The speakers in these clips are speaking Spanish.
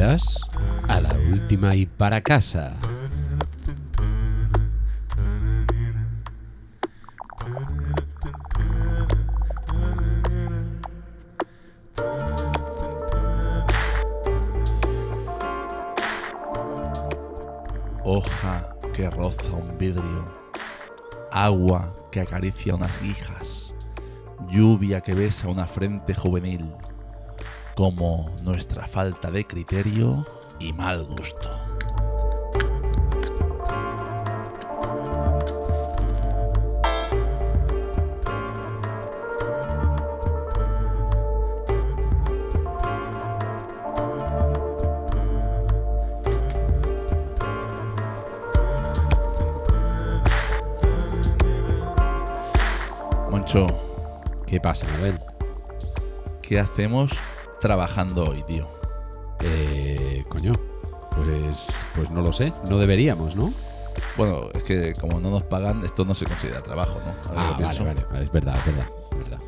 A la última y para casa. Hoja que roza un vidrio, agua que acaricia unas guijas, lluvia que besa una frente juvenil, como nuestra falta de criterio y mal gusto. Moncho, ¿Qué pasa, Manuel? ¿qué hacemos trabajando hoy, tío? Eh, coño, pues, pues no lo sé. No deberíamos, ¿no? Bueno, es que como no nos pagan, esto no se considera trabajo, ¿no? Ahora Ah, vale, vale, vale, es verdad, es verdad, es verdad.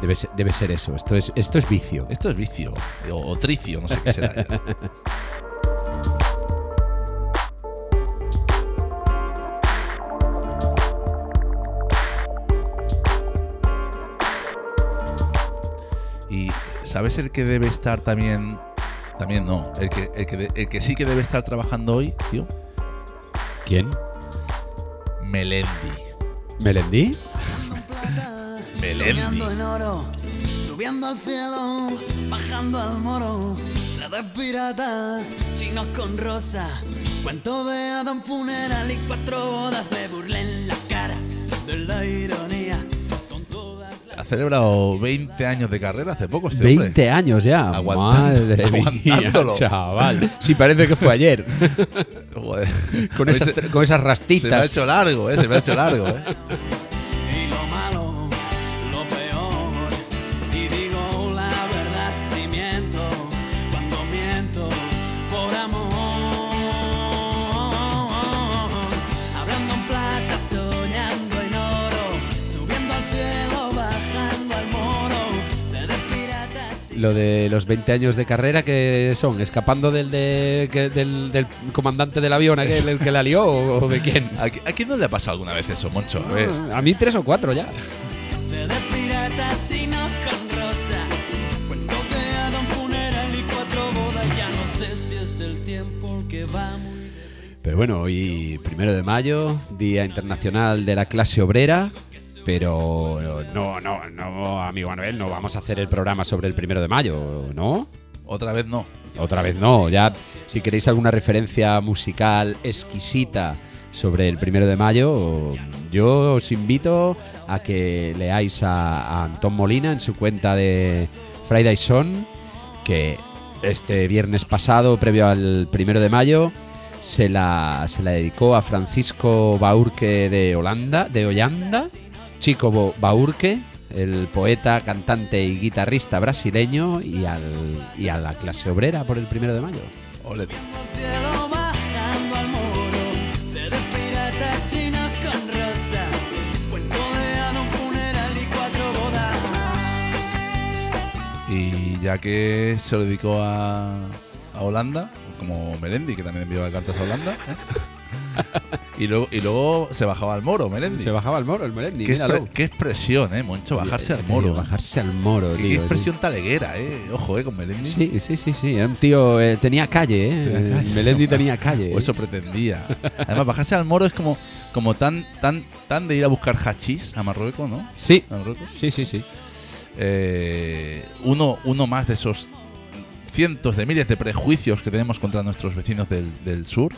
Debe ser, debe ser eso. Esto es, esto es vicio. Esto es vicio, o, o tricio, no sé qué será. ¿sabes el que debe estar también? También no, el que, el que, el que sí que debe estar trabajando hoy, tío, ¿Quién? Melendi. Melendi. Soñando en oro, subiendo al cielo, bajando al moro, de pirata, chino con rosa, cuento de Adam funeral y cuatro bodas, me burlé en la cara de la ironía. Ha celebrado 20 años de carrera hace poco este hombre. 20 años ya. Aguantando- Madre mía, aguantándolo. chaval. Sí, parece que fue ayer. Joder. Con esas, con esas Se me ha rastitas. hecho largo, eh, se me ha hecho largo, eh. Lo de los 20 años de carrera que son, escapando del, de, que- del, del comandante del avión, aquel el que la lió, o, o de quién. ¿A, a quién no le ha pasado alguna vez eso, Moncho? A ver. A mí tres o cuatro ya. Pero bueno, hoy primero de mayo, Día Internacional de la Clase Obrera. Pero no, no, no, amigo Manuel, no vamos a hacer el programa sobre el primero de mayo, ¿no? Otra vez no. Otra vez no. Ya, si queréis alguna referencia musical exquisita sobre el primero de mayo, yo os invito a que leáis a, a Antón Molina en su cuenta de Friday Son, que este viernes pasado, previo al primero de mayo, se la, se la dedicó a Francisco Baurque de Holanda, de Hollanda, Chico Baurque, el poeta, cantante y guitarrista brasileño, y, al, y a la clase obrera por el primero de mayo. Ole. Y ya que se lo dedicó a, a Holanda, como Melendi, que también enviaba cartas a Holanda. ¿eh? y, luego, y luego se bajaba al moro, Melendi. Se bajaba al moro, el Melendi, ¿Qué, míralo. expre- qué expresión, eh, Moncho, bajarse al Te digo, moro. ¿eh? Bajarse al moro, tío. qué expresión taleguera, eh. Ojo, eh, con Melendi. Sí, sí, sí, sí. Un tío. eh, tenía calle, ¿eh? Tenía calle, Melendi eso. tenía calle. O eso pretendía. Además, bajarse al moro es como, como tan, tan, tan de ir a buscar hachís a Marruecos, ¿no? Sí, A Marruecos. sí, sí, sí. Eh, uno, uno más de esos cientos de miles de prejuicios que tenemos contra nuestros vecinos del, del sur.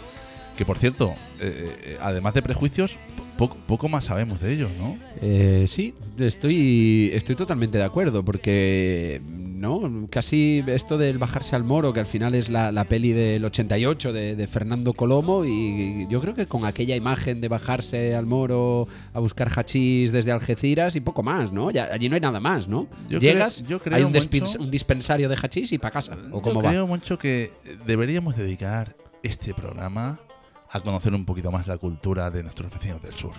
Que por cierto, eh, eh, además de prejuicios, po- poco más sabemos de ellos, ¿no? Eh, sí, estoy, estoy totalmente de acuerdo, porque no casi esto del bajarse al moro, que al final es la, la peli del 88 de, de Fernando Colomo, y yo creo que con aquella imagen de bajarse al moro a buscar hachís desde Algeciras y poco más, ¿no? Ya, allí no hay nada más, ¿no? Yo Llegas, creo- yo creo, hay un, Moncho- dispens- un dispensario de hachís y para casa, o cómo Yo va. creo mucho que deberíamos dedicar este programa a conocer un poquito más la cultura de nuestros vecinos del sur.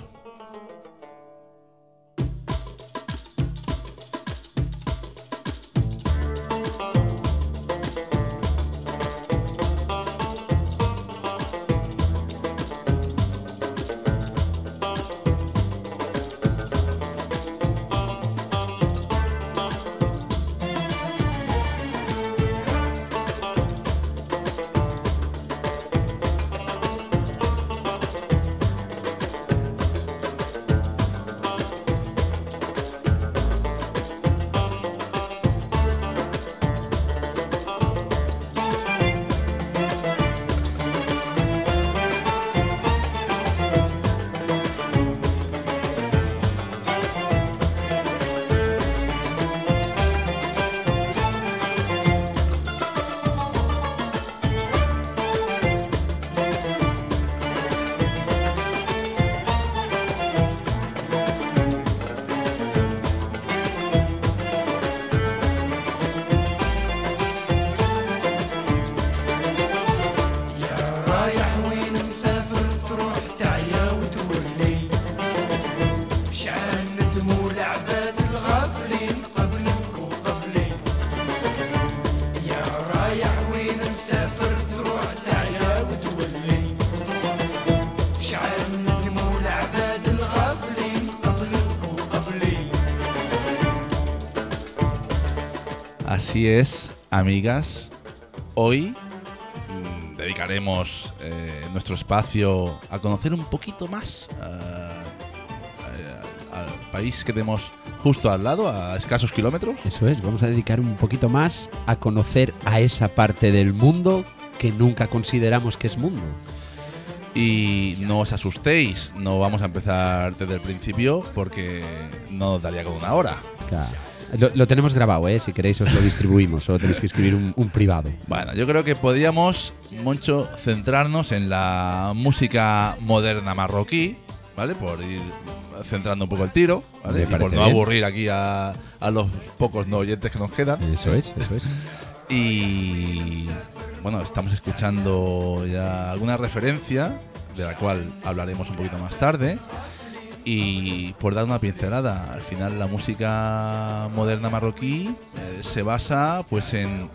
Así es, amigas. Hoy mm, dedicaremos eh, nuestro espacio a conocer un poquito más ah, a- al país que tenemos justo al lado, a escasos kilómetros. Eso es, vamos a dedicar un poquito más a conocer a esa parte del mundo que nunca consideramos que es mundo. Y no os asustéis, no vamos a empezar desde el principio porque no nos daría con una hora. Claro. Lo, lo tenemos grabado, ¿eh? Si queréis os lo distribuimos, solo tenéis que escribir un, un privado. Bueno, yo creo que podíamos mucho centrarnos en la música moderna marroquí, ¿vale? Por ir centrando un poco el tiro, ¿vale? Y por no bien. aburrir aquí a, a los pocos no oyentes que nos quedan. Eso es, eso es. Y bueno, estamos escuchando ya alguna referencia, de la cual hablaremos un poquito más tarde. Y por dar una pincelada, al final la música moderna marroquí eh, se basa pues en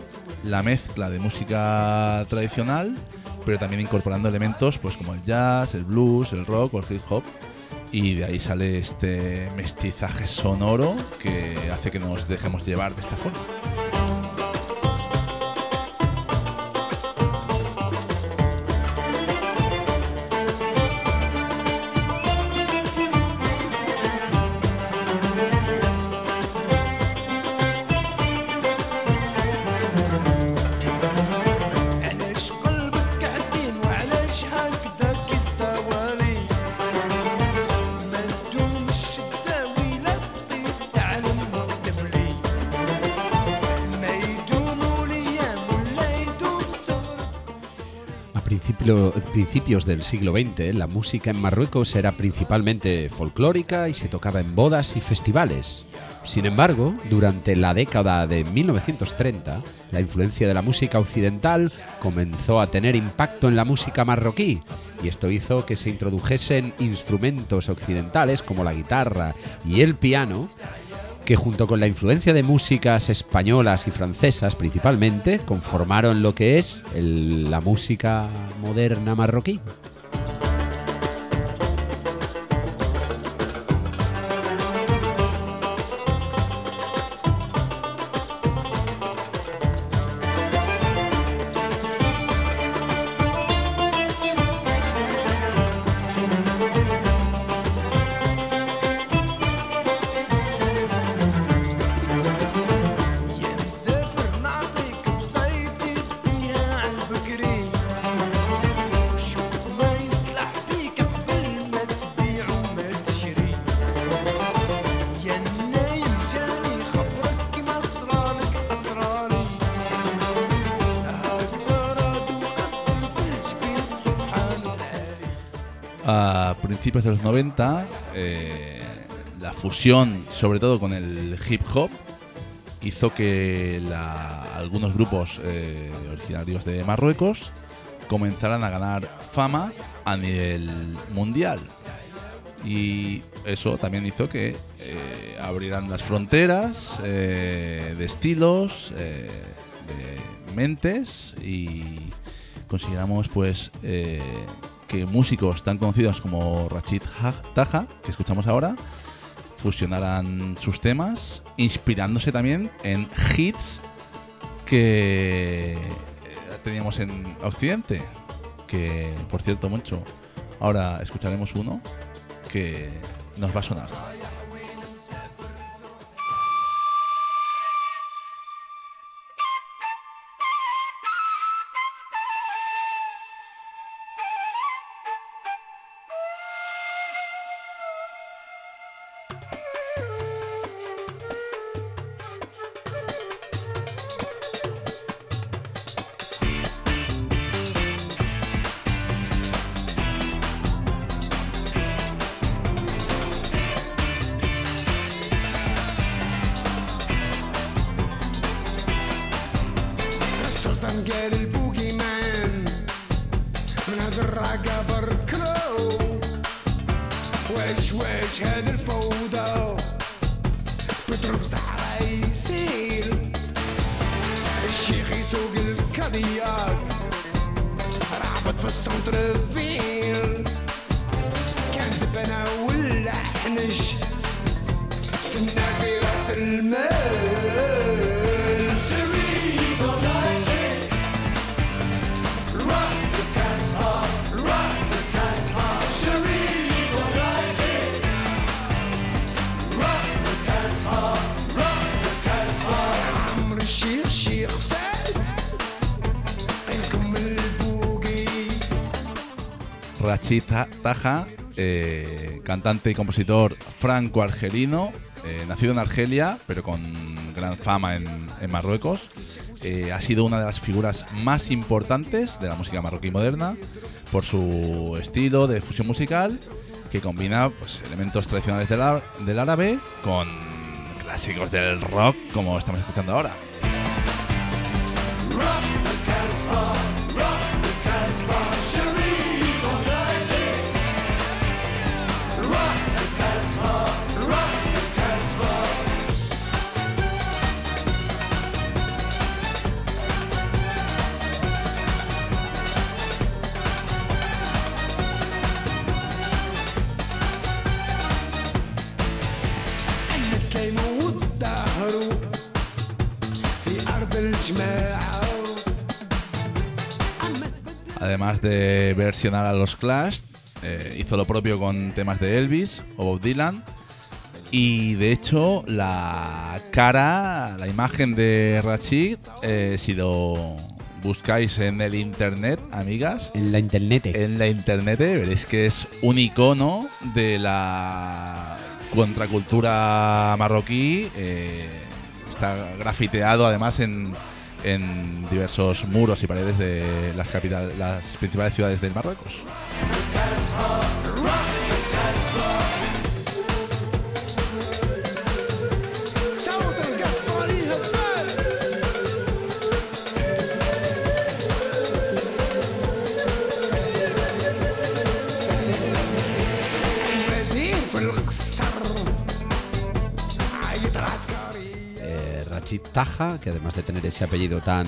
la mezcla de música tradicional, pero también incorporando elementos pues como el jazz, el blues, el rock o el hip hop. Y de ahí sale este mestizaje sonoro que hace que nos dejemos llevar de esta forma. Principios del siglo XX, la música en Marruecos era principalmente folclórica y se tocaba en bodas y festivales. Sin embargo, durante la década de 1930, la influencia de la música occidental comenzó a tener impacto en la música marroquí, y esto hizo que se introdujesen instrumentos occidentales como la guitarra y el piano, que junto con la influencia de músicas españolas y francesas principalmente, conformaron lo que es la música moderna marroquí. Principios de los 90, eh, la fusión, sobre todo con el hip hop, hizo que algunos grupos eh, originarios de Marruecos comenzaran a ganar fama a nivel mundial. Y eso también hizo que eh, abrieran las fronteras de estilos, de mentes y consideramos pues que músicos tan conocidos como Rachid Ha- Taha, que escuchamos ahora, fusionaran sus temas, inspirándose también en hits que eh, teníamos en Occidente. Que, por cierto, mucho. Ahora escucharemos uno que nos va a sonar. السلطان قال البوقي مان من هذا الرقة بركلو واش واش هذا الفوضى بضرب صحراء يسيل الشيخ يسوق الكادياك رعبت في السنتر فيل كان دبنا ولا حنش استنى في راس المال Machi Taja, eh, cantante y compositor franco-argelino, eh, nacido en Argelia, pero con gran fama en, Marruecos. Eh, ha sido una de las figuras más importantes de la música marroquí moderna por su estilo de fusión musical que combina pues, elementos tradicionales del, del árabe con clásicos del rock como estamos escuchando ahora. De versionar a los Clash, eh, hizo lo propio con temas de Elvis o Bob Dylan. Y de hecho, la cara, la imagen de Rachid, eh, si lo buscáis en el internet, amigas, En la internet. en la internet veréis que es un icono de la contracultura marroquí. eh, está grafiteado además en, en diversos muros y paredes de las, capital, las principales ciudades del Marruecos. Eh, Rachid Taja, que además de tener ese apellido tan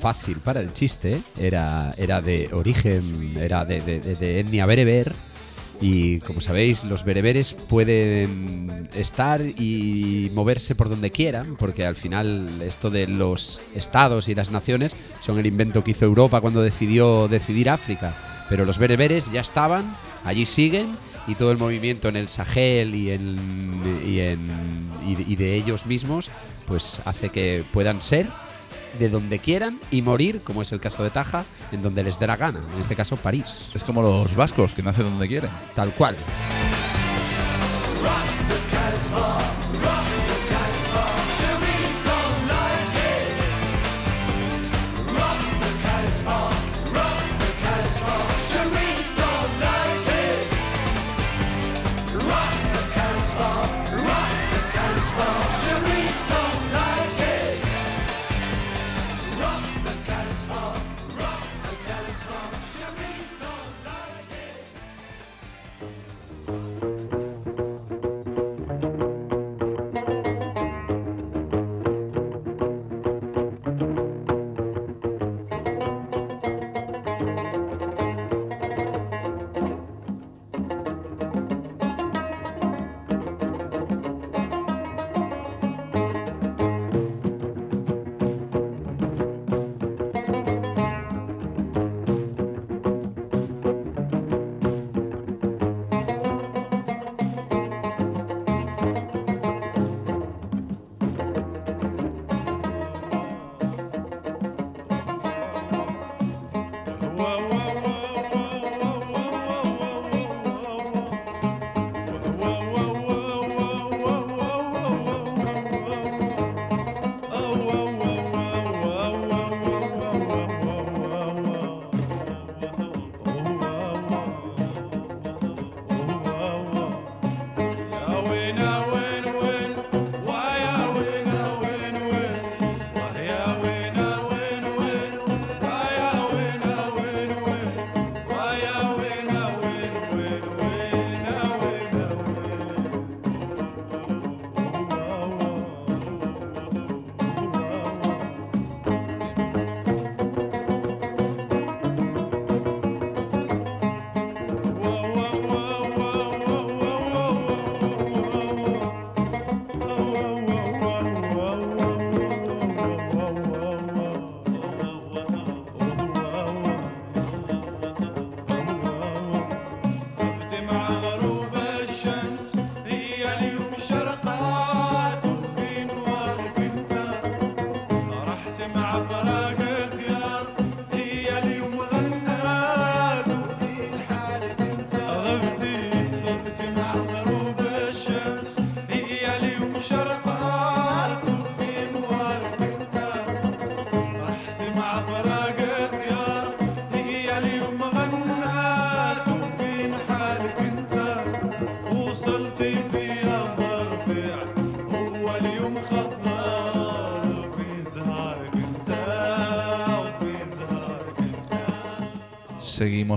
fácil para el chiste, era, era de origen, era de, de- de- de etnia bereber. Y como sabéis, los bereberes pueden estar y moverse por donde quieran, porque al final esto de los estados y las naciones son el invento que hizo Europa cuando decidió decidir África. Pero los bereberes ya estaban, allí siguen, y todo el movimiento en el Sahel y en, y, de ellos mismos, pues hace que puedan ser de donde quieran y morir, como es el caso de Taja, en donde les dé la gana, en este caso París. Es como los vascos, que nacen donde quieren. Tal cual.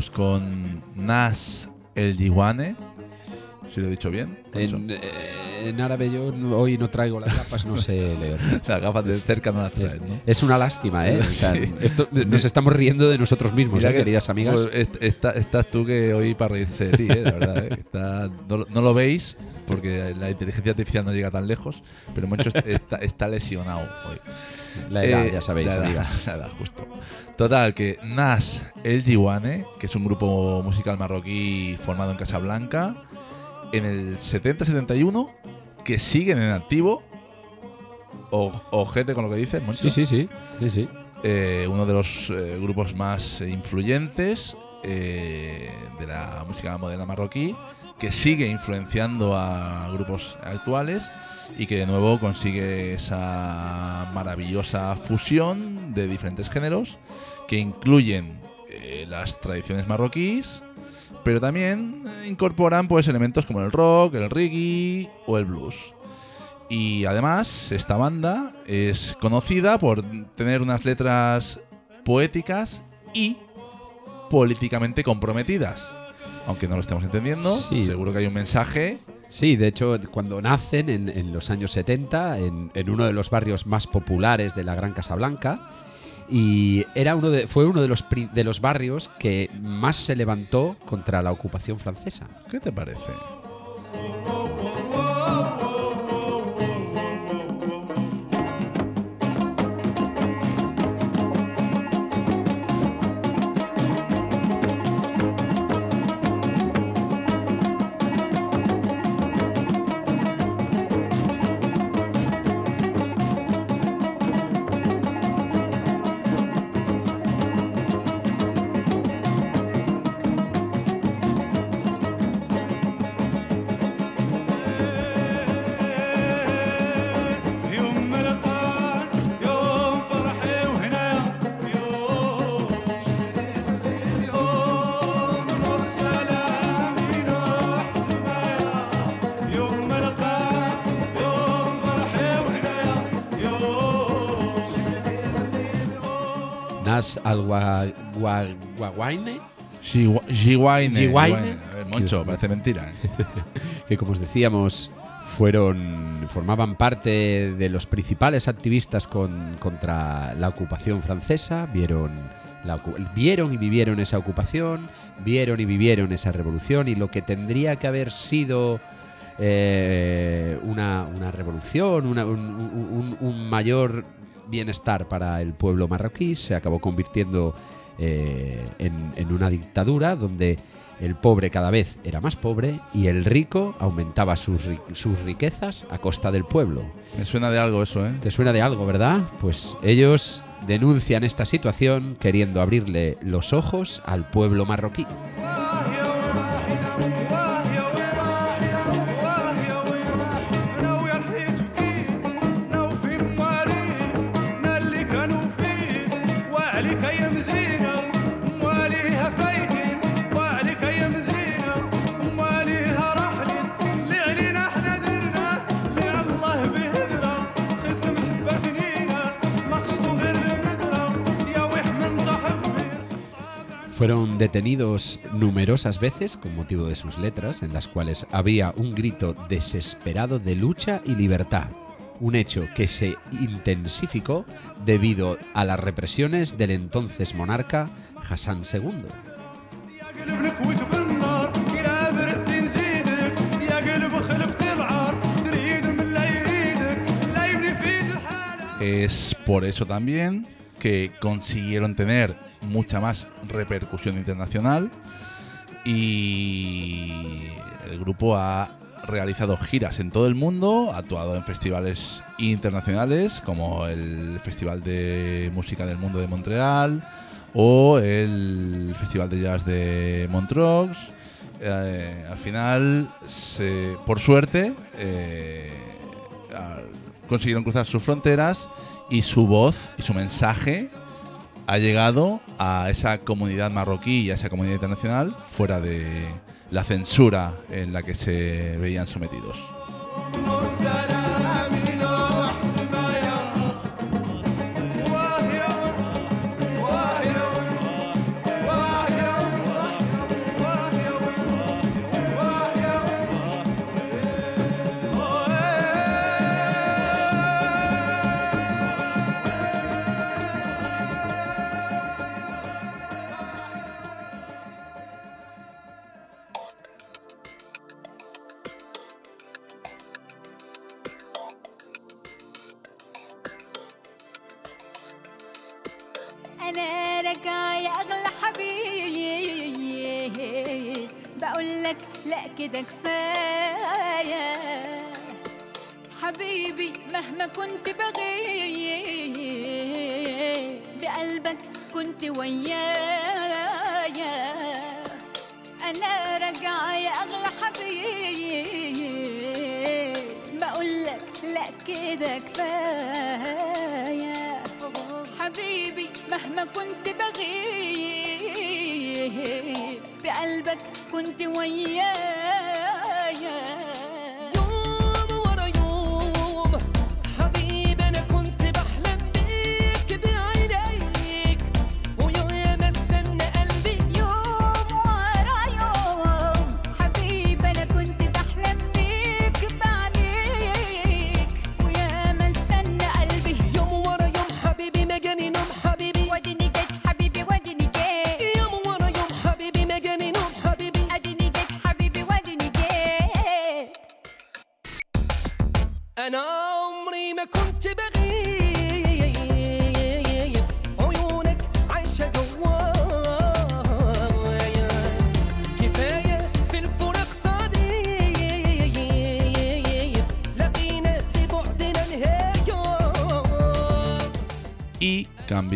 Seguimos con Nas El Diwane. Si lo he dicho bien. En, eh, en árabe yo hoy no traigo las gafas, no sé leer. Las gafas de cerca no las Es, traes, ¿no? es una lástima, ¿eh? O sea, Sí. esto- nos estamos riendo de nosotros mismos, ¿eh, que, queridas amigas. pues, est- está- estás tú que hoy para reírse de ti, ¿eh? la verdad. ¿eh? Está- no, no lo veis porque la inteligencia artificial no llega tan lejos, pero Moncho est- está, está lesionado hoy. la edad, Eh, ya sabéis, la edad, amigas. la edad, justo. Total, que Nas El Diwane, que es un grupo musical marroquí formado en Casablanca, en el 70-71, que siguen en activo. O, ojete con lo que dices, Moncho. Sí, sí, sí. sí, sí. Eh, uno de los eh, grupos más influyentes eh, de la música moderna marroquí, que sigue influenciando a grupos actuales y que de nuevo consigue esa maravillosa fusión de diferentes géneros que incluyen eh, las tradiciones marroquíes, pero también eh, incorporan pues elementos como el rock, el reggae o el blues. Y además, esta banda es conocida por tener unas letras poéticas y políticamente comprometidas. Aunque no lo estemos entendiendo, Sí. seguro que hay un mensaje. Sí, de hecho, cuando nacen en, en los años 70, en, en uno de los barrios más populares de la Gran Casablanca, y era uno de, fue uno de los, pri- de los barrios que más se levantó contra la ocupación francesa. ¿Qué te parece? Giwaine. Giwaine. A ver, Moncho, Dios parece mentira. ¿eh? que como os decíamos, fueron, formaban parte de los principales activistas con- contra la ocupación francesa, vieron, la vieron y vivieron esa ocupación, vieron y vivieron esa revolución y lo que tendría que haber sido eh, una, una revolución, una- un, un- un mayor bienestar para el pueblo marroquí, se acabó convirtiendo eh, en, en una dictadura donde el pobre cada vez era más pobre y el rico aumentaba sus, sus riquezas a costa del pueblo. Me suena de algo eso, ¿eh? ¿Te suena de algo, verdad? Pues ellos denuncian esta situación queriendo abrirle los ojos al pueblo marroquí. detenidos numerosas veces con motivo de sus letras, en las cuales había un grito desesperado de lucha y libertad, un hecho que se intensificó debido a las represiones del entonces monarca Hassan II. Es por eso también que consiguieron tener mucha más repercusión internacional y el grupo ha realizado giras en todo el mundo, ha actuado en festivales internacionales como el Festival de Música del Mundo de Montreal o el Festival de Jazz de Montreux. Eh, al final, se- por suerte, eh, consiguieron cruzar sus fronteras y su voz y su mensaje ha llegado a esa comunidad marroquí y a esa comunidad internacional fuera de, la censura en la que se veían sometidos. ويايا أنا راجعه يا أغلى حبيب. بقول لك لا كده كفاية. حبيبي مهما كنت بغيب بقلبك كنت ويايا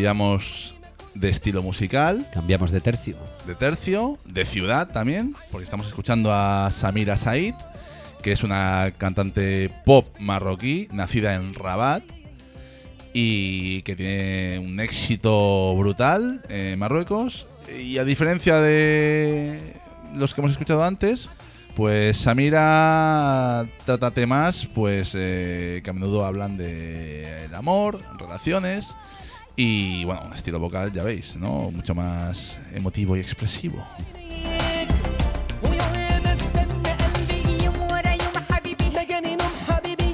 cambiamos de estilo musical, Cambiamos de tercio. de tercio, de ciudad también, porque estamos escuchando a Samira Said, que es una cantante pop marroquí, nacida en Rabat y que tiene un éxito brutal en Marruecos. Y a diferencia de los que hemos escuchado antes, pues Samira trata temas pues eh, que a menudo hablan de el amor, relaciones y bueno, un estilo vocal ya veis, ¿no? Mucho más emotivo y expresivo. ويا ما استنى قلبي يوم ورا يوم حبيبي ما جاني نوم حبيبي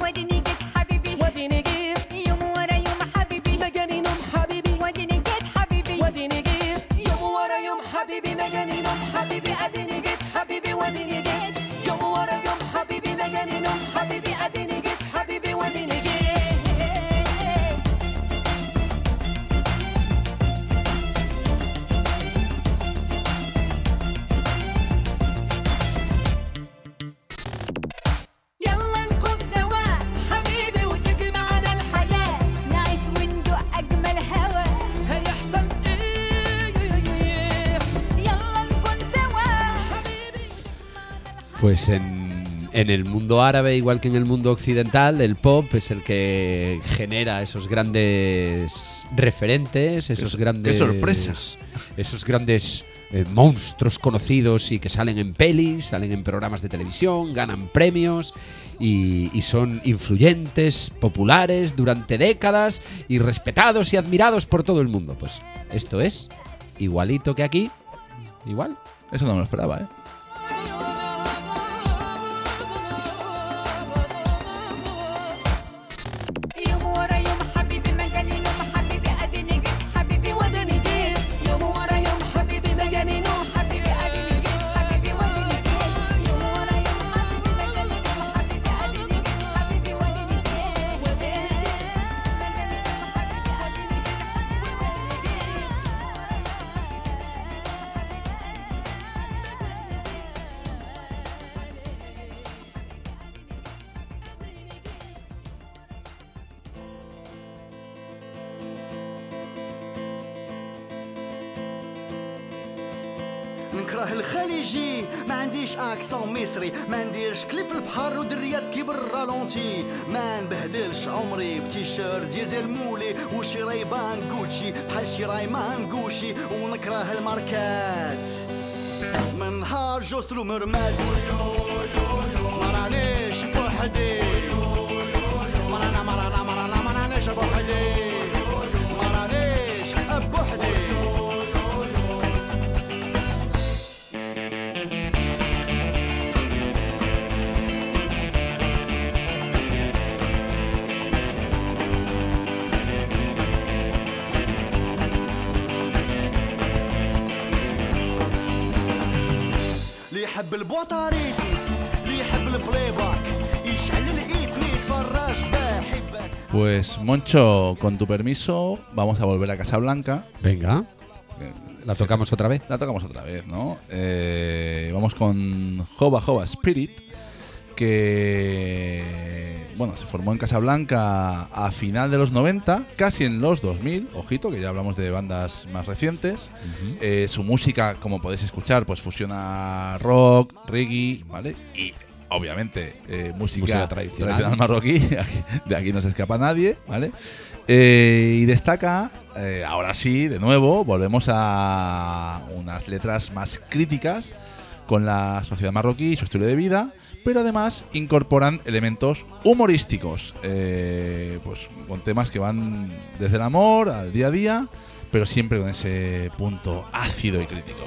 Pues en, en el mundo árabe, igual que en el mundo occidental, el pop es el que genera esos grandes referentes, esos Qué- grandes. qué sorpresa. Esos grandes eh, monstruos conocidos y que salen en pelis, salen en programas de televisión, ganan premios y, y son influyentes, populares durante décadas y respetados y admirados por todo el mundo. Pues esto es igualito que aquí, igual. Eso no me lo esperaba, ¿eh? البشر ديزل مولي وشي ريبان كوتشي بحال شي رايمان كوشي ونكره الماركات. من نهار جوست مرمات مرانيش بوحدي. مرانا مرانا مرانا مرانيش بوحدي. يحب البوطاريتي اللي يحب البلاي باك يشعل الايت ما يتفرج باه يحبك Pues Moncho, con tu permiso, vamos a volver a Casablanca. Venga, la tocamos otra vez. La tocamos otra vez, ¿no? Eh, vamos con Jova Jova Spirit, que bueno, se formó en Casablanca a final de los 90, casi en los 2000, ojito, que ya hablamos de bandas más recientes. Eh, su música, como podéis escuchar, pues fusiona rock, reggae, ¿vale? Y obviamente eh, música, Música tradicional. marroquí, de aquí no se escapa nadie, ¿vale? Eh, y destaca, eh, ahora sí, de nuevo, volvemos a unas letras más críticas con la sociedad marroquí y su estilo de vida, pero además incorporan elementos humorísticos, eh, pues con temas que van desde el amor al día a día, pero siempre con ese punto ácido y crítico.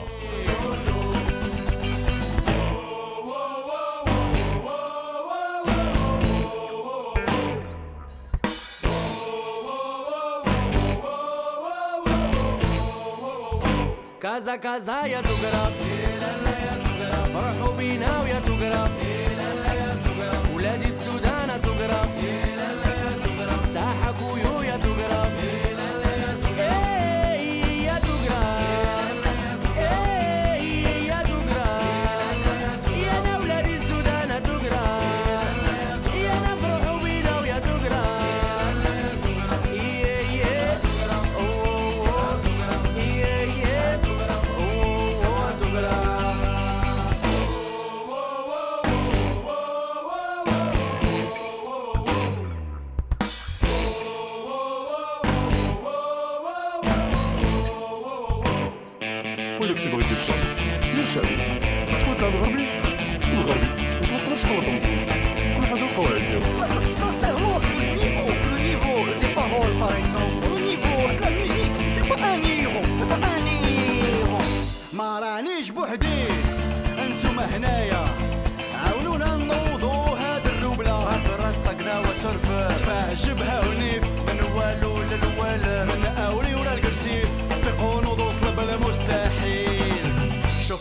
Casa, casa, ya tu now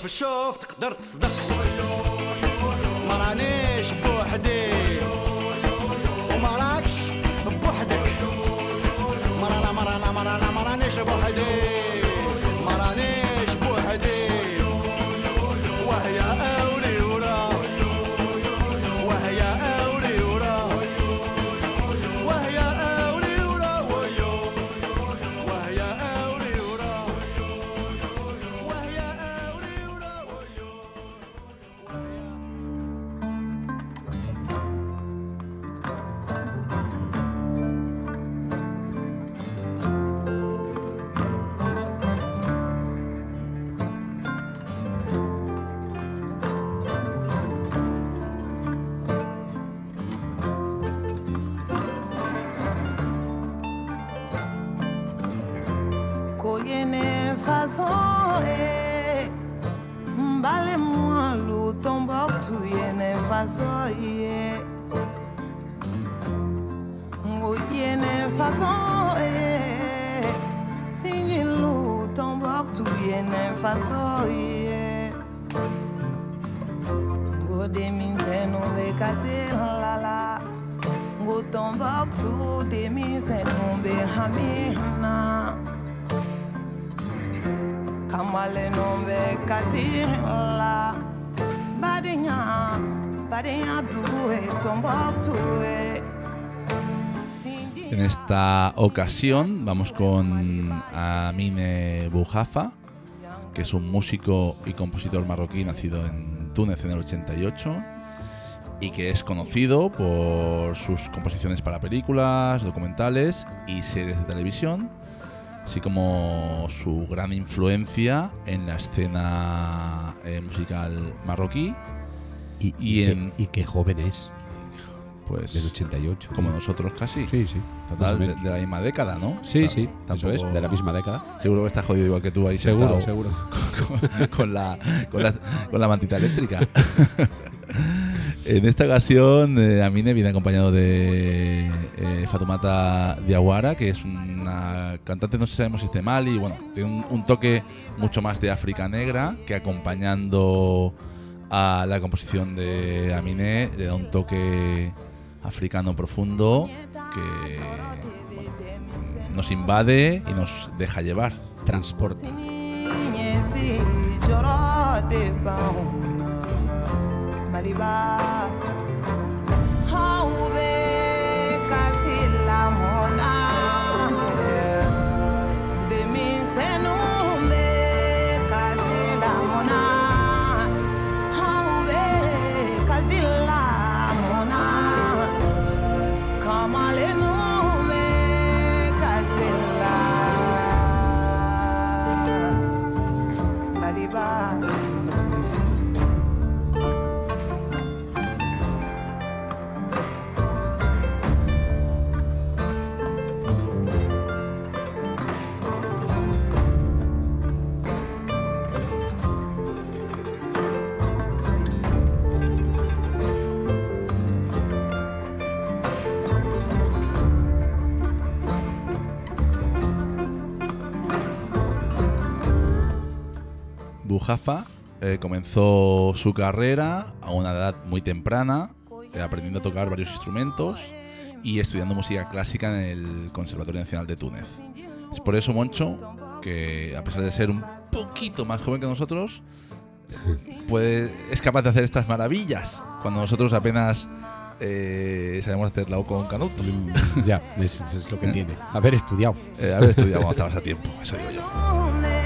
الشوف تقدر تصدق مرانيش بوحدي. ومراكش بوحدك. مرانا مرانا مرانا مرانيش بوحدي. En esta ocasión vamos con Amine Boujafa, que es un músico y compositor marroquí nacido en Túnez en el 88 y que es conocido por sus composiciones para películas, documentales y series de televisión. así como su gran influencia en la escena eh, musical marroquí, Y, Y y en- qué, y qué joven es, pues del 88. como ¿no? nosotros casi. Sí, sí. Total, de, de la misma década, ¿no? Sí, sí, eso tampoco- es, de la misma década. Seguro que está jodido igual que tú ahí Seguro, seguro. Con, con la, con, la, con la mantita eléctrica. en esta ocasión, eh, Amine viene acompañado de eh, Fatumata Diawara, que es una cantante, no sé si sabemos si es de Mali, bueno, tiene un, un toque mucho más de África Negra, que acompañando a la composición de Amine le da un toque africano profundo que bueno, nos invade y nos deja llevar. Transporta. Bujafa eh, comenzó su carrera a una edad muy temprana, eh, aprendiendo a tocar varios instrumentos y estudiando música clásica en el Conservatorio Nacional de Túnez. Es por eso, Moncho, que a pesar de ser un poquito más joven que nosotros, puede, es capaz de hacer estas maravillas cuando nosotros apenas eh, sabemos hacerla con canuto. ya, es, es lo que tiene. Haber estudiado. Eh, haber estudiado cuando estabas a tiempo, eso digo yo.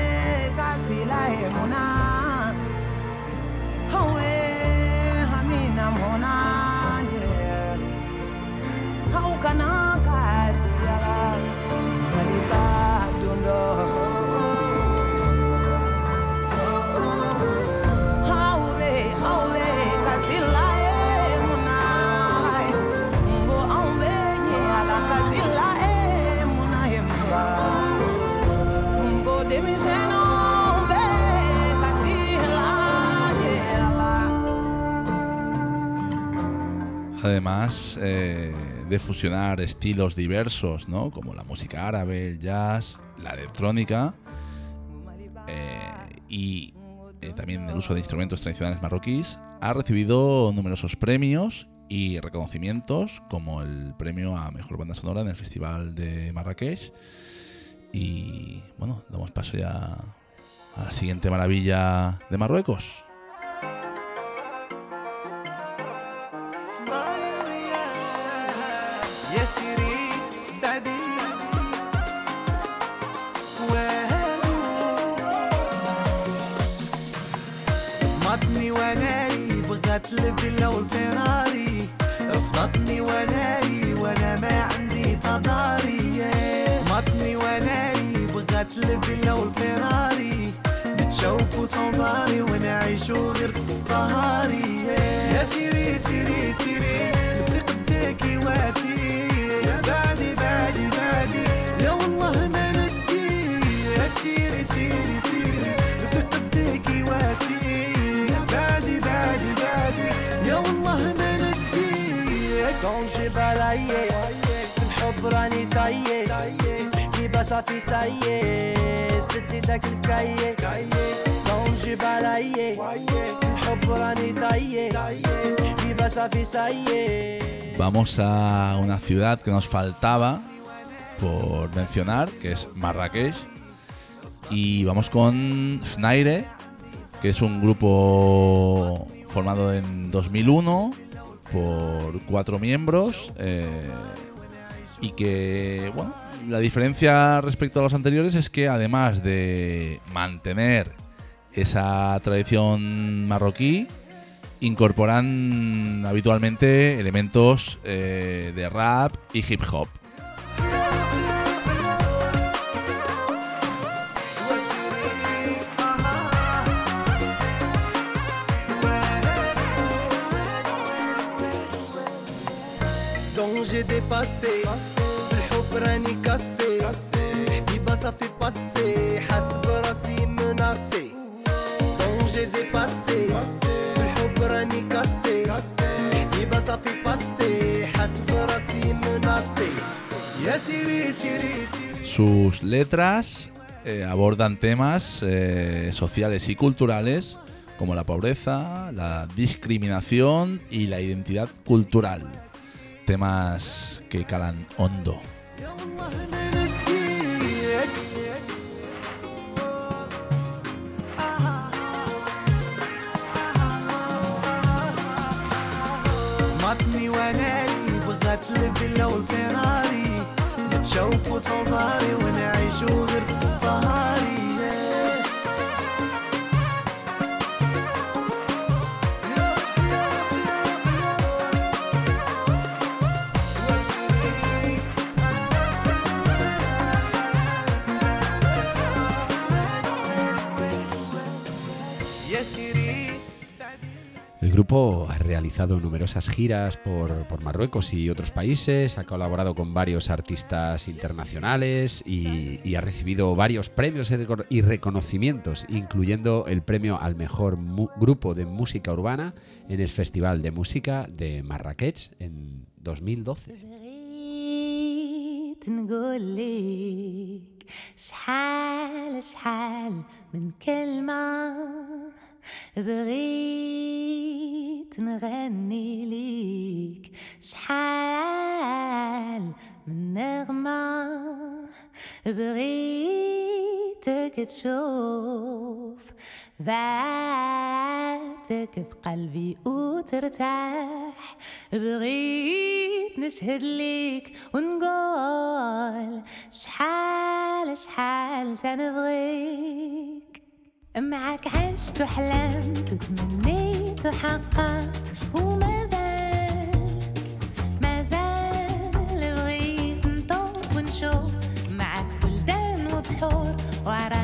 Además eh, de fusionar estilos diversos, ¿no? Como la música árabe, el jazz, la electrónica eh, y eh, también el uso de instrumentos tradicionales marroquíes, ha recibido numerosos premios y reconocimientos, como el premio a Mejor Banda Sonora en el Festival de Marrakech. Y bueno, damos paso ya a la siguiente maravilla de Marruecos. يسري بعدين صدمتني وناي بغت لفيلا والفيراري افضتني وناي وأنا ما عندي تضاري. صدمتني وناي بغت لفيلا والفيراري نتشوفوا صنزاري ونعيشوا غير في السهاري يا سيري سيري سيري لبسي قديكي واتي كون جبال في الحب راني طاية حبيبة صافي ساية سدي داك الكاية كون جبال في الحب راني طاية حبيبة صافي ساية Vamos a una ciudad que nos faltaba por mencionar, que es Marrakech. Y vamos con Fnaire, que es un grupo formado en 2001 por cuatro miembros. eh, y que, bueno, la diferencia respecto a los anteriores es que además de mantener esa tradición marroquí, incorporan habitualmente elementos eh, de rap y hip hop. ديباسي في الحب راني كاسي حبيبة صافي باسي حاسب راسي مناسي دونك جي ديباسي في الحب راني كاسي حبيبة صافي باسي حاسب راسي مناسي يا سيري سيري سيري Sus letras eh, abordan temas eh, sociales y culturales como la pobreza, la discriminación y la identidad cultural. Temas que calan hondo. صدمتني وأنا اللي بغات الفيلا والفيراري بتشوفوا صوزاري ونعيشوا غير في الصهاري grupo ha realizado numerosas giras por, Marruecos y otros países, ha colaborado con varios artistas internacionales y, y ha recibido varios premios y reconocimientos, incluyendo el premio al mejor grupo de música urbana en el Festival de Música de Marrakech en 2012. بغيت نغني ليك. شحال من نغمة بغيتك تشوف ذاتك في قلبي وترتاح. بغيت نشهد ليك ونقول شحال شحال تنبغيك. معك عشت وحلمت وتمنيت وحققت وما زال ما زال بغيت نطوف ونشوف معك بلدان وبحور وعراسي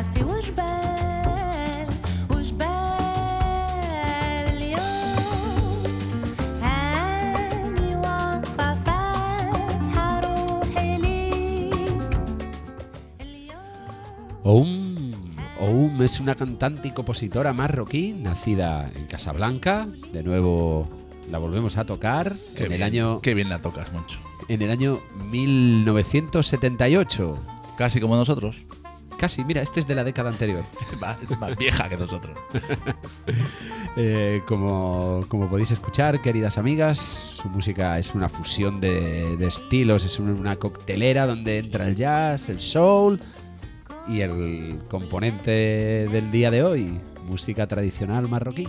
es una cantante y compositora marroquí nacida en Casablanca. De nuevo la volvemos a tocar Qué en el bien, año Qué bien la tocas, Moncho. en el año 1978. Casi como nosotros. Casi, mira, este es de la década anterior. Es más vieja que nosotros. Eh, como, como podéis escuchar, queridas amigas, su música es una fusión de, de estilos, es un- una coctelera donde entra el jazz, el soul y el componente del día de hoy, música tradicional marroquí.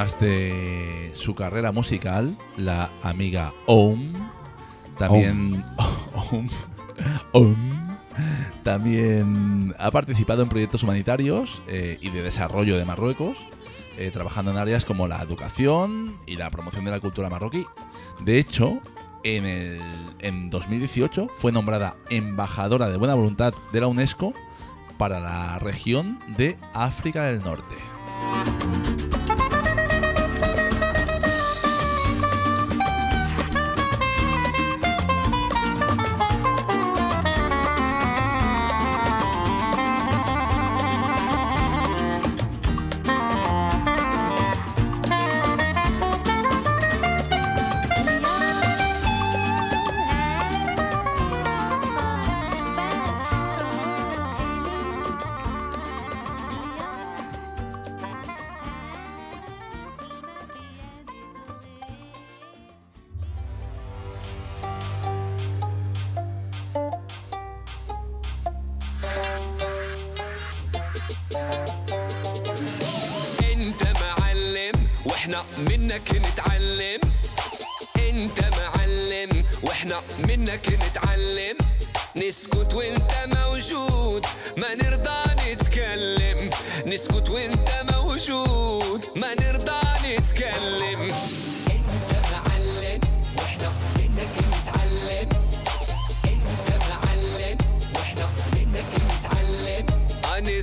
Además de su carrera musical, la amiga Oum también Oum, también ha participado en proyectos humanitarios eh, y de desarrollo de Marruecos, eh, trabajando en áreas como la educación y la promoción de la cultura marroquí. De hecho, en, el, en 2018 fue nombrada embajadora de buena voluntad de la UNESCO para la región de África del Norte.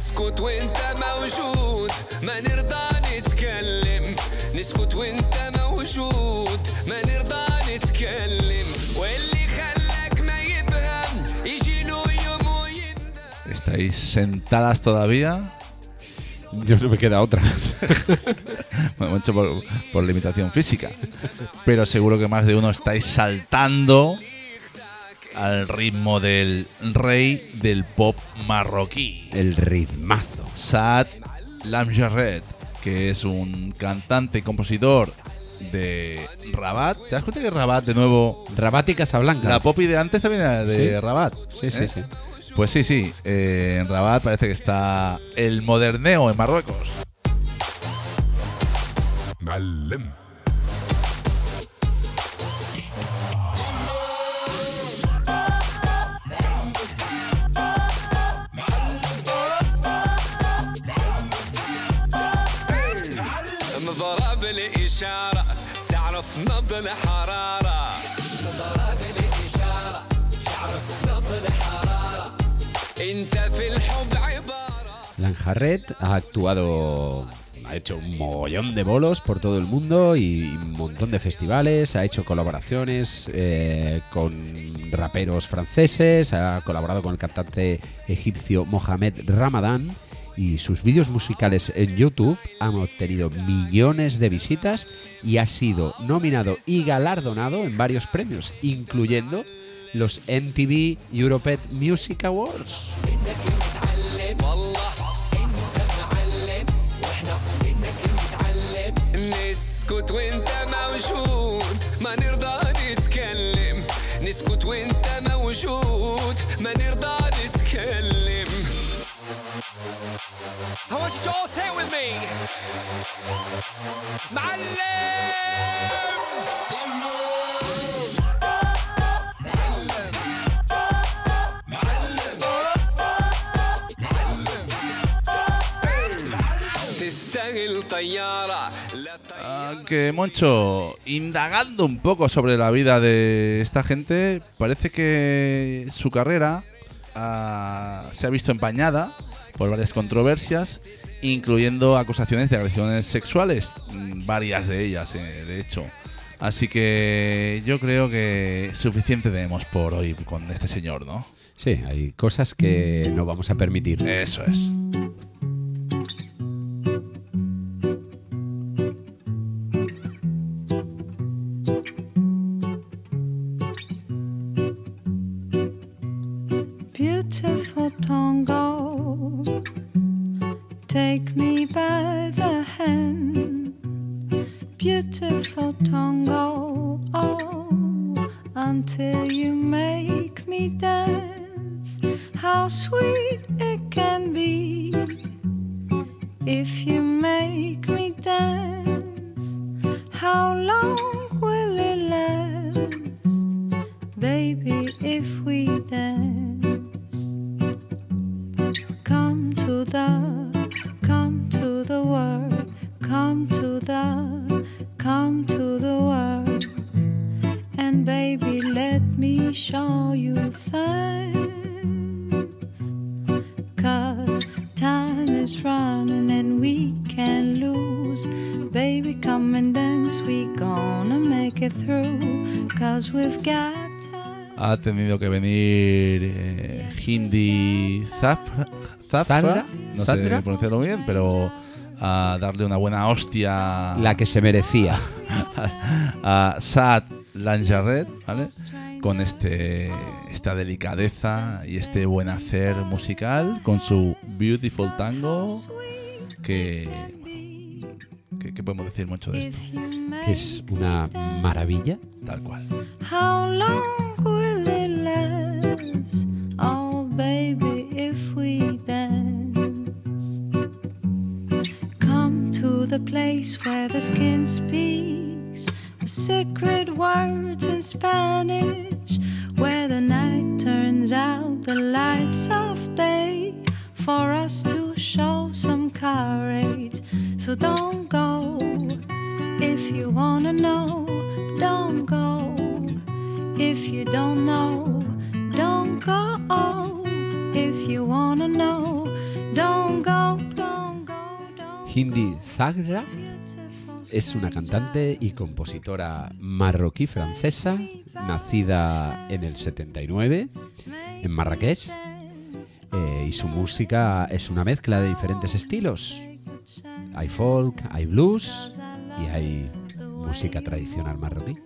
نسكت وانت موجود ما نرضى نتكلم نسكت وانت موجود ما نرضى نتكلم واللي خلاك ما يفهم يجي له يوم ويندم ¿Estáis sentadas todavía? Yo no me queda otra. Bueno, mucho por, por limitación física. Pero seguro que más de uno estáis saltando al ritmo del rey del pop marroquí. El ritmazo. Saad Lamjaret, que es un cantante y compositor de Rabat. ¿Te das cuenta que Rabat de nuevo... Rabat y Casablanca. La pop de antes también era de Rabat. Sí, sí, ¿eh? sí. Pues sí, sí. Eh, en Rabat parece que está el moderneo en Marruecos. الإشارة تعرف نبض الحرارة مضرب الإشارة تعرف نبض الحرارة انت في الحب عبارة Lanjarret ha actuado, ha hecho un mogollón de bolos por todo el mundo y un montón de festivales, ha hecho colaboraciones eh, con raperos franceses, ha colaborado con el cantante egipcio Mohamed Ramadan y sus vídeos musicales en YouTube han obtenido millones de visitas y ha sido nominado y galardonado en varios premios, incluyendo los MTV Europe Music Awards. والله انت معلم واحنا منك نتعلم نسكت وانت موجود ما نرضى نتكلم I want you to all with me. Aunque Moncho, indagando un poco sobre la vida de esta gente, parece que su carrera ah, se ha visto empañada por varias controversias, incluyendo acusaciones de agresiones sexuales, mm, varias de ellas, eh, de hecho. Así que yo creo que suficiente tenemos por hoy con este señor, ¿no? Sí, hay cosas que no vamos a permitir. Eso es. Is running and we can lose. Baby, come and dance, we gonna make it through. Cause we've got time. Ha tenido que venir eh, Hindi Zafra, Zafra, Sandra, no Sandra. sé pronunciarlo bien, pero a darle una buena hostia La que se merecía. a Saad Lanjarret, ¿vale? Con este esta delicadeza y este buen hacer musical, con su Beautiful Tango, que, que, que podemos decir mucho de esto, Que es una maravilla. tal cual. How long will it last? Oh, baby, if we dance. the place where the skin speaks the secret words in Spanish, where the night turns out the lights of day for us to show some courage. So don't go. If you wanna know, don't go. If you don't know, don't go. If you wanna know, don't go, don't go, don't Hindi Zagra es una cantante y compositora marroquí francesa, nacida en el 79 en Marrakech. eh, y su música es una mezcla de diferentes estilos. Hay folk, hay blues y hay música tradicional marroquí.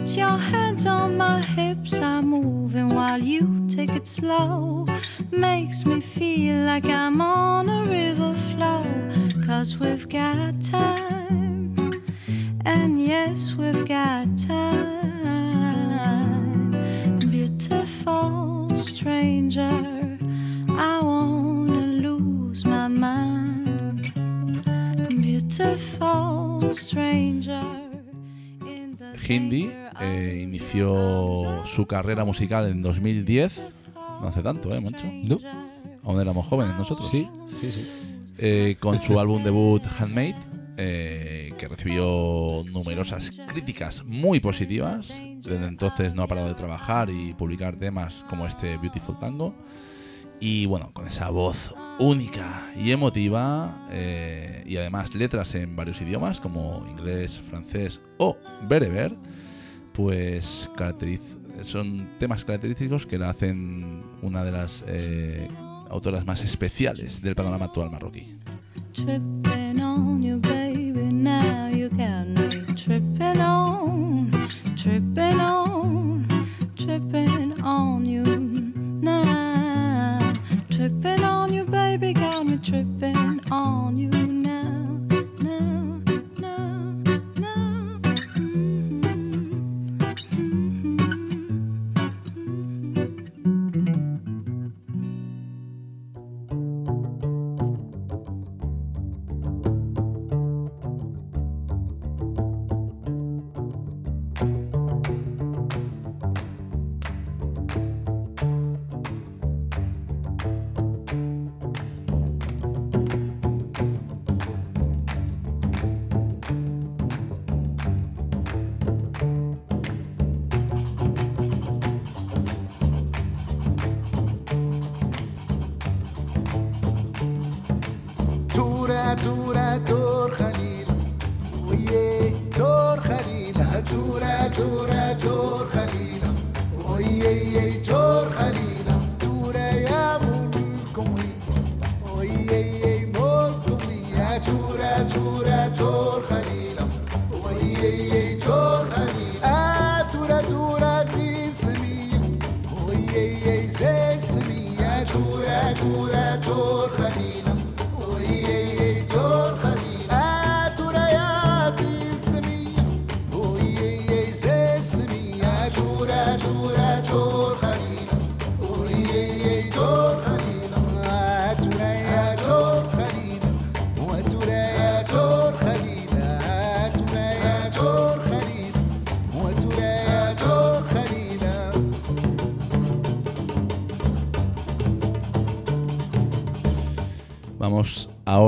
Put your hands on my hips I'm moving while you take it slow. Makes me feel like I'm on a river flow cause we've got time. And yes we've got time Hindi eh, inició su carrera musical en 2010. No hace tanto, ¿eh, Moncho? ¿No? Aún éramos jóvenes nosotros. Sí, sí, sí. Eh, con su álbum debut Handmade, eh, que recibió numerosas críticas muy positivas. Desde entonces no ha parado de trabajar y publicar temas como este Beautiful Tango. Y bueno, con esa voz única y emotiva, eh, y además letras en varios idiomas como inglés, francés o bereber, pues son temas característicos que la hacen una de las eh, autoras más especiales del panorama actual marroquí. Tripping on you تورا تورا تور خليل ويي تور خليل تورا تورا تور خليل ويي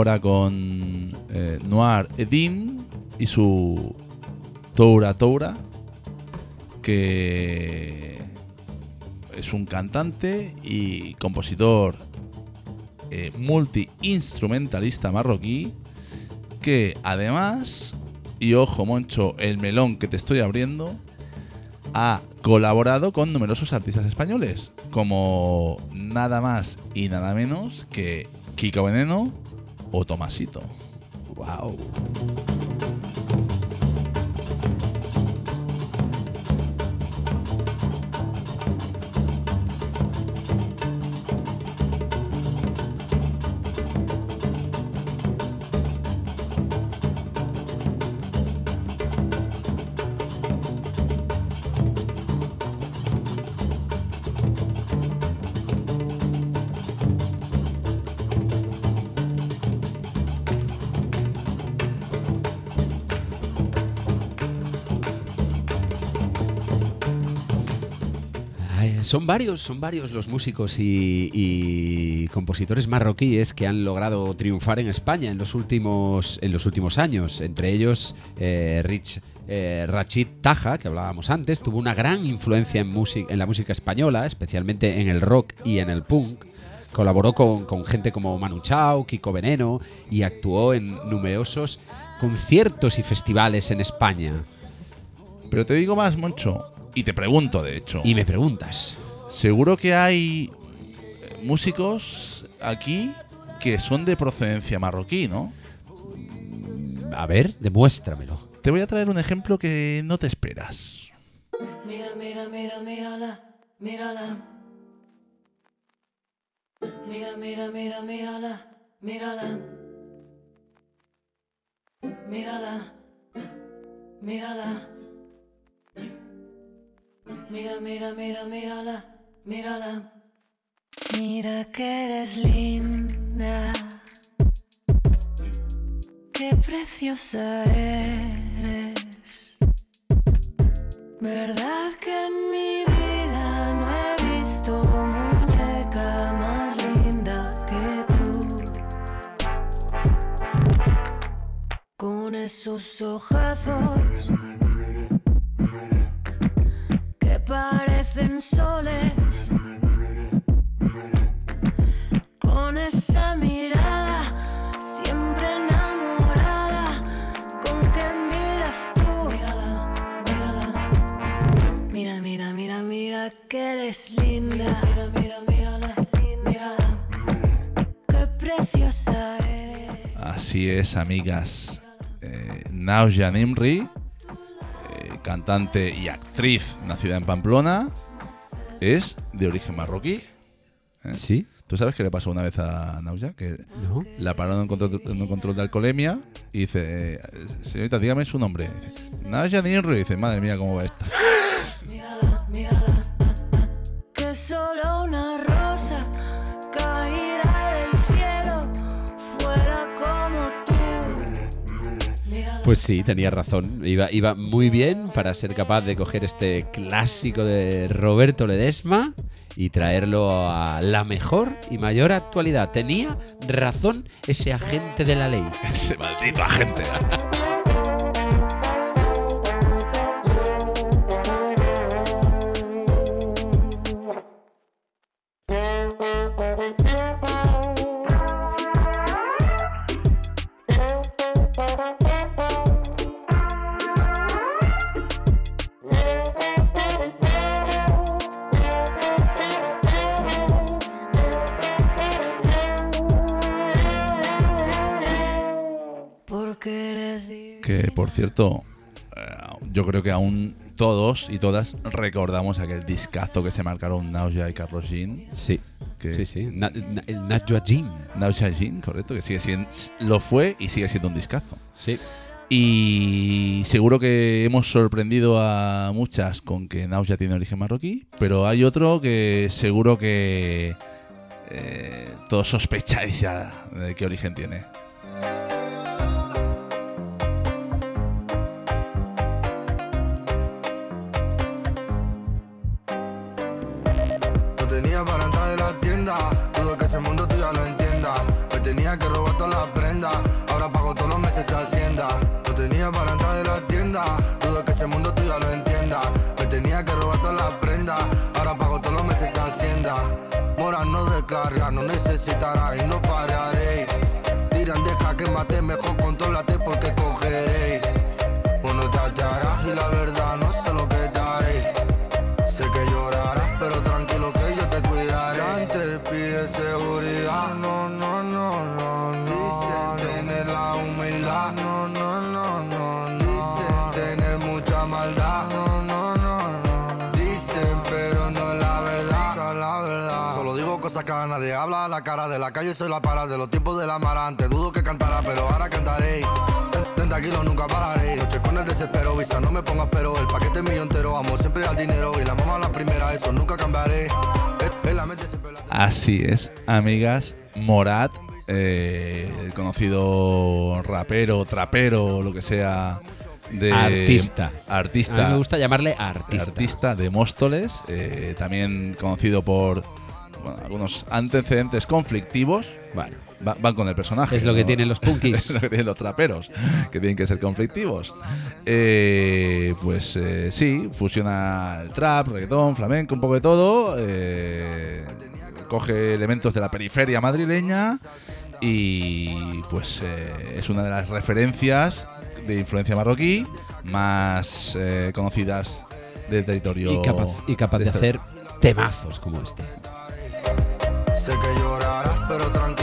ahora con eh, Noir Edim y su Toura Toura, que es un cantante y compositor eh, multi-instrumentalista marroquí que además, y ojo Moncho, el melón que te estoy abriendo, ha colaborado con numerosos artistas españoles, como nada más y nada menos que Kiko Veneno o Tomasito. Wow. Son varios, son varios los músicos y, y compositores marroquíes que han logrado triunfar en España en los últimos, en los últimos años. Entre ellos, eh, Rich eh, Rachid Taja, que hablábamos antes, tuvo una gran influencia en, música, en la música española, especialmente en el rock y en el punk. Colaboró con, con gente como Manu Chao, Kiko Veneno y actuó en numerosos conciertos y festivales en España. Pero te digo más, Moncho, y te pregunto, de hecho. Y me preguntas. Seguro que hay músicos aquí que son de procedencia marroquí, ¿no? A ver, demuéstramelo. Te voy a traer un ejemplo que no te esperas. Mira, mira, mira, mírala, mírala. Mira, mira, mira, mírala, mírala. Mírala, mírala. Mira, mira, mira, mírala, mírala. Mira que eres linda. Qué preciosa eres. ¿Verdad que en mi vida no he visto muñeca más linda que tú? Con esos ojazos que parecen soles. Con esa mirada siempre enamorada con que miras tú. Mira, mira, mira, mira que eres linda. Mira, mira, mírala, mírala. Qué preciosa eres. Así es, amigas. Eh, Nausya Nimri, eh, cantante y actriz nacida en Pamplona, es de origen marroquí. ¿eh? ¿Sí? ¿Tú sabes qué le pasó una vez a Nausya? Que ¿No? la pararon en un control, en un control de alcoholemia y dice, eh, señorita, dígame su nombre. Dice, Nausya Nimri. Y dice, madre mía, ¿cómo va esta? Pues sí, tenía razón. Iba, muy bien para ser capaz de coger este clásico de Roberto Ledesma y traerlo a la mejor y mayor actualidad. Tenía razón ese agente de la ley. Ese maldito agente. Cierto, eh, yo creo que aún todos y todas recordamos aquel discazo que se marcaron Nausya y Carlos Jean. Sí, Que sí, sí. Na- na- el Najwa Jin. Nausya Jean, correcto, que sigue siendo, lo fue y sigue siendo un discazo. Sí. Y seguro que hemos sorprendido a muchas con que Nausya tiene origen marroquí, pero hay otro que seguro que eh, todos sospecháis ya de qué origen tiene. No descarga, no necesitará y no pararé. Tiran, deja que mate, mejor contrólate porque habla a la cara de la calle, soy la para de los tiempos de la marante. Dudo que cantará, pero ahora cantaré. 30 kilos nunca pararé. Noche con el desespero, visa, no me pongas pero. El paquete mío entero, amo siempre al dinero. Y la mamá la primera, eso nunca cambiaré. Así es, amigas, Morat, eh, el conocido rapero, trapero, lo que sea de Artista. Artista. A mí me gusta llamarle artista. artista de Móstoles, eh, también conocido por bueno, algunos antecedentes conflictivos. Bueno, Va- van con el personaje. Es lo que tienen los punkis. es lo que tienen los traperos, que tienen que ser conflictivos. Eh, pues eh, sí, fusiona el trap, reggaetón, flamenco, un poco de todo. eh, coge elementos de la periferia madrileña y pues eh, es una de las referencias de influencia marroquí más conocidas del territorio. y capaz, y capaz de este- hacer temazos como este. Sé que llorarás, pero tranquilo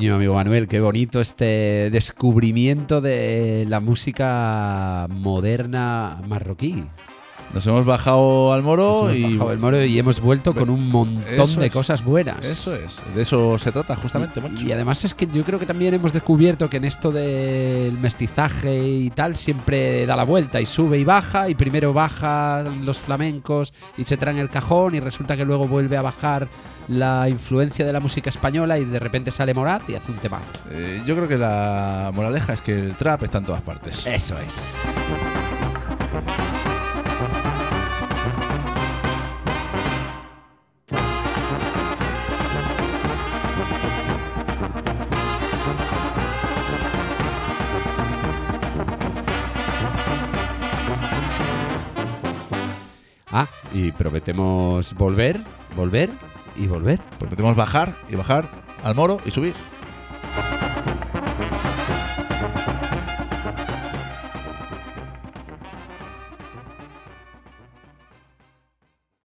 Coño, amigo Manuel, qué bonito este descubrimiento de la música moderna marroquí. Nos hemos bajado al moro hemos y. bajado el moro y hemos vuelto con un montón de es. cosas buenas. Eso es, de eso se trata justamente, Moncho. Y además es que yo creo que también hemos descubierto que en esto del mestizaje y tal siempre da la vuelta y sube y baja y primero bajan los flamencos y se traen el cajón y resulta que luego vuelve a bajar la influencia de la música española y de repente sale Morat y hace un temazo. Eh, yo creo que la moraleja es que el trap está en todas partes. Eso es. Y prometemos volver, volver y volver. Prometemos bajar y bajar al moro y subir.